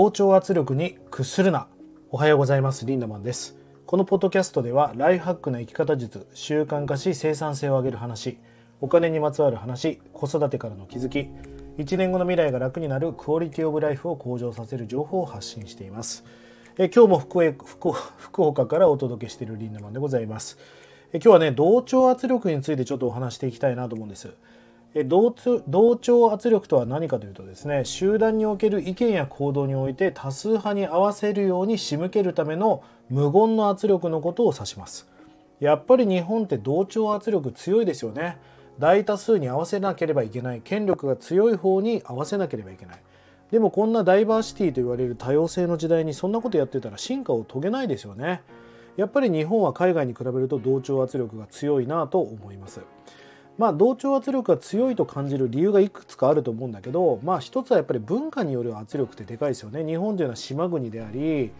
同調圧力に屈するな。おはようございます。リンダマンです。このポッドキャストではライフハックな生き方術習慣化し生産性を上げる話お金にまつわる話子育てからの気づき1年後の未来が楽になるクオリティオブライフを向上させる情報を発信しています。え今日も福福福岡からお届けしているリンダマンでございます。え今日はね同調圧力についてちょっとお話していきたいなと思うんです。同調圧力とは何かというとですね集団における意見や行動において多数派に合わせるように仕向けるための無言の圧力のことを指します。やっぱり日本って同調圧力強いですよね。大多数に合わせなければいけない。権力が強い方に合わせなければいけない。でもこんなダイバーシティと言われる多様性の時代にそんなことやってたら進化を遂げないですよね。やっぱり日本は海外に比べると同調圧力が強いなと思います。まあ、同調圧力が強いと感じる理由がいくつかあると思うんだけど、まあ、一つはやっぱり文化による圧力ってでかいですよね。日本というのは島国であり、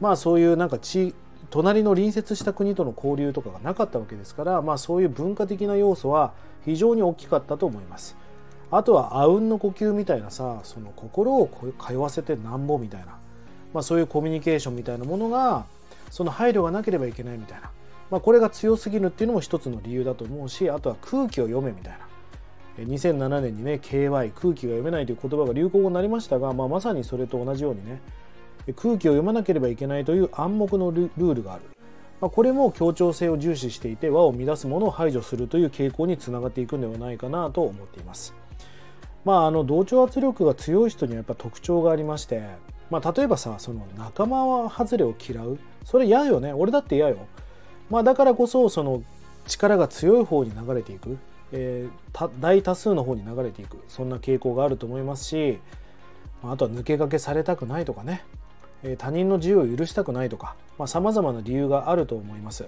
まあ、そういうなんか地隣の隣接した国との交流とかがなかったわけですから、まあ、そういう文化的な要素は非常に大きかったと思います。あとはあうんの呼吸みたいなさその心を通わせてなんぼみたいな、まあ、そういうコミュニケーションみたいなものがその配慮がなければいけないみたいなまあ、これが強すぎるっていうのも一つの理由だと思うしあとは空気を読めみたいな。2007年にね KY 空気が読めないという言葉が流行語になりましたが、まあ、まさにそれと同じようにね空気を読まなければいけないという暗黙のルールがある、まあ、これも協調性を重視していて和を乱すものを排除するという傾向につながっていくんではないかなと思っています。まああの同調圧力が強い人にはやっぱ特徴がありましてまあ例えばさその仲間外れを嫌う。それ嫌よね。俺だって嫌よ。まあ、だからこそその力が強い方に流れていく、えー、大多数の方に流れていく。そんな傾向があると思いますしあとは抜け駆けされたくないとかね、えー、他人の自由を許したくないとか。さまざ、まな理由があると思います。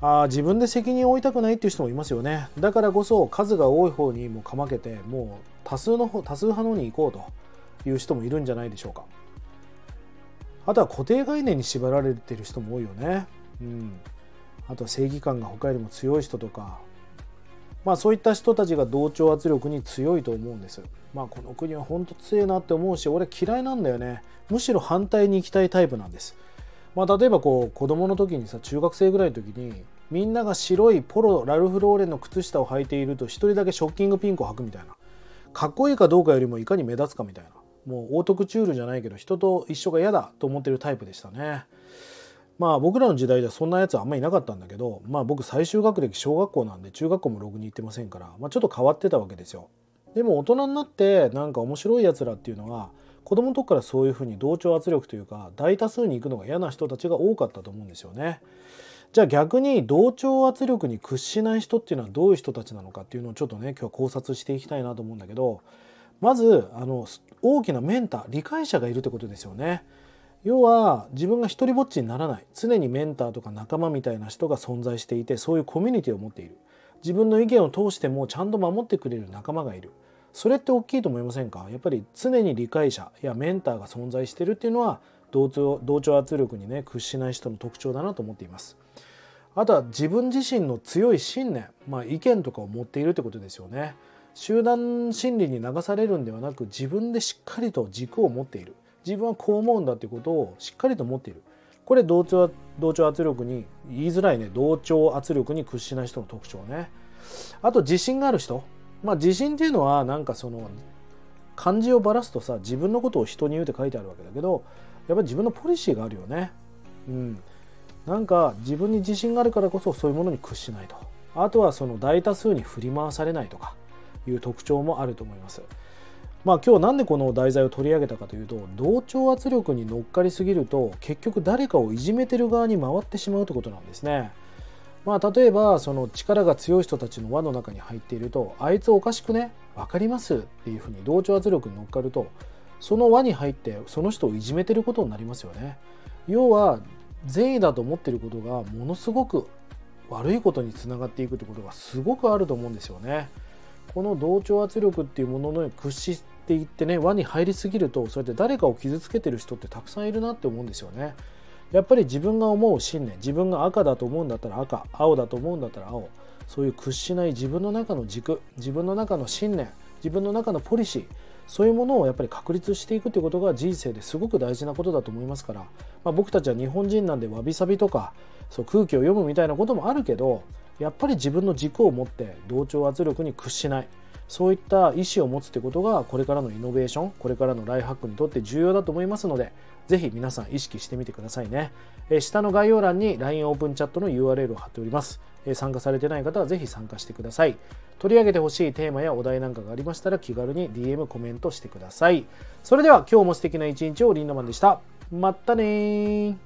あ自分で責任を負いたくないっていう人もいますよね。だからこそ数が多い方にもかまけてもう多数の方多数派のに行こうと。いう人もいるんじゃないでしょうか。あとは固定概念に縛られてる人も多いよね。うん。あとは正義感が他よりも強い人とかまあそういった人たちが同調圧力に強いと思うんです。まあこの国は本当強いなって思うし俺嫌いなんだよね。むしろ反対に行きたいタイプなんです。まあ例えばこう子供の時にさ中学生ぐらいの時にみんなが白いポロラルフローレンの靴下を履いていると一人だけショッキングピンクを履くみたいな。かっこいいかどうかよりもいかに目立つかみたいな。もうオートクチュールじゃないけど人と一緒が嫌だと思ってるタイプでしたね。まあ僕らの時代ではそんなやつはあんまりいなかったんだけどまあ僕最終学歴小学校なんで中学校もログに行ってませんから、まあ、ちょっと変わってたわけですよ。でも大人になってなんか面白いやつらっていうのは子供の時からそういうふうに同調圧力というか大多数に行くのが嫌な人たちが多かったと思うんですよね。じゃあ逆に同調圧力に屈しない人っていうのはどういう人たちなのかっていうのをちょっとね今日は考察していきたいなと思うんだけどまずあの大きなメンター理解者がいるってことですよね。要は自分が一りぼっちにならない。常にメンターとか仲間みたいな人が存在していてそういうコミュニティを持っている。自分の意見を通してもちゃんと守ってくれる仲間がいる。それって大きいと思いませんか？やっぱり常に理解者やメンターが存在してるっていうのは同調同調圧力にね屈しない人の特徴だなと思っています。あとは自分自身の強い信念、まあ、意見とかを持っているってことですよね。集団心理に流されるんではなく自分でしっかりと軸を持っている。自分はこう思うんだっていうことをしっかりと持っている。これ同調同調圧力に言いづらいね。同調圧力に屈しない人の特徴ね。あと自信がある人。まあ自信っていうのはなんかその漢字をばらすとさ自分のことを人に言うって書いてあるわけだけどやっぱり自分のポリシーがあるよね。うん。なんか自分に自信があるからこそそういうものに屈しないと。あとはその大多数に振り回されないとかいう特徴もあると思います。まあ、今日なんでこの題材を取り上げたかというと同調圧力に乗っかりすぎると結局誰かをいじめてる側に回ってしまうということなんですね。まあ、例えばその力が強い人たちの輪の中に入っているとあいつおかしくね？分かりますっていうふうに同調圧力に乗っかるとその輪に入ってその人をいじめてることになりますよね。要は善意だと思っていることがものすごく悪いことにつながっていくということがすごくあると思うんですよね。この同調圧力っていうものの屈していってね輪に入りすぎるとそうやって誰かを傷つけてる人ってたくさんいるなって思うんですよね。やっぱり自分が思う信念自分が赤だと思うんだったら赤青だと思うんだったら青。そういう屈しない自分の中の軸自分の中の信念自分の中のポリシーそういうものをやっぱり確立していくということが人生ですごく大事なことだと思いますから、まあ、僕たちは日本人なんでわびさびとかそう空気を読むみたいなこともあるけどやっぱり自分の軸を持って同調圧力に屈しない。そういった意思を持つということがこれからのイノベーションこれからのライフハックにとって重要だと思いますのでぜひ皆さん意識してみてくださいね、え下の概要欄に LINE オープンチャットの URL を貼っております、え参加されてない方はぜひ参加してください。取り上げてほしいテーマやお題なんかがありましたら気軽に DM コメントしてください。それでは今日も素敵な一日をリンダマンでした。まったね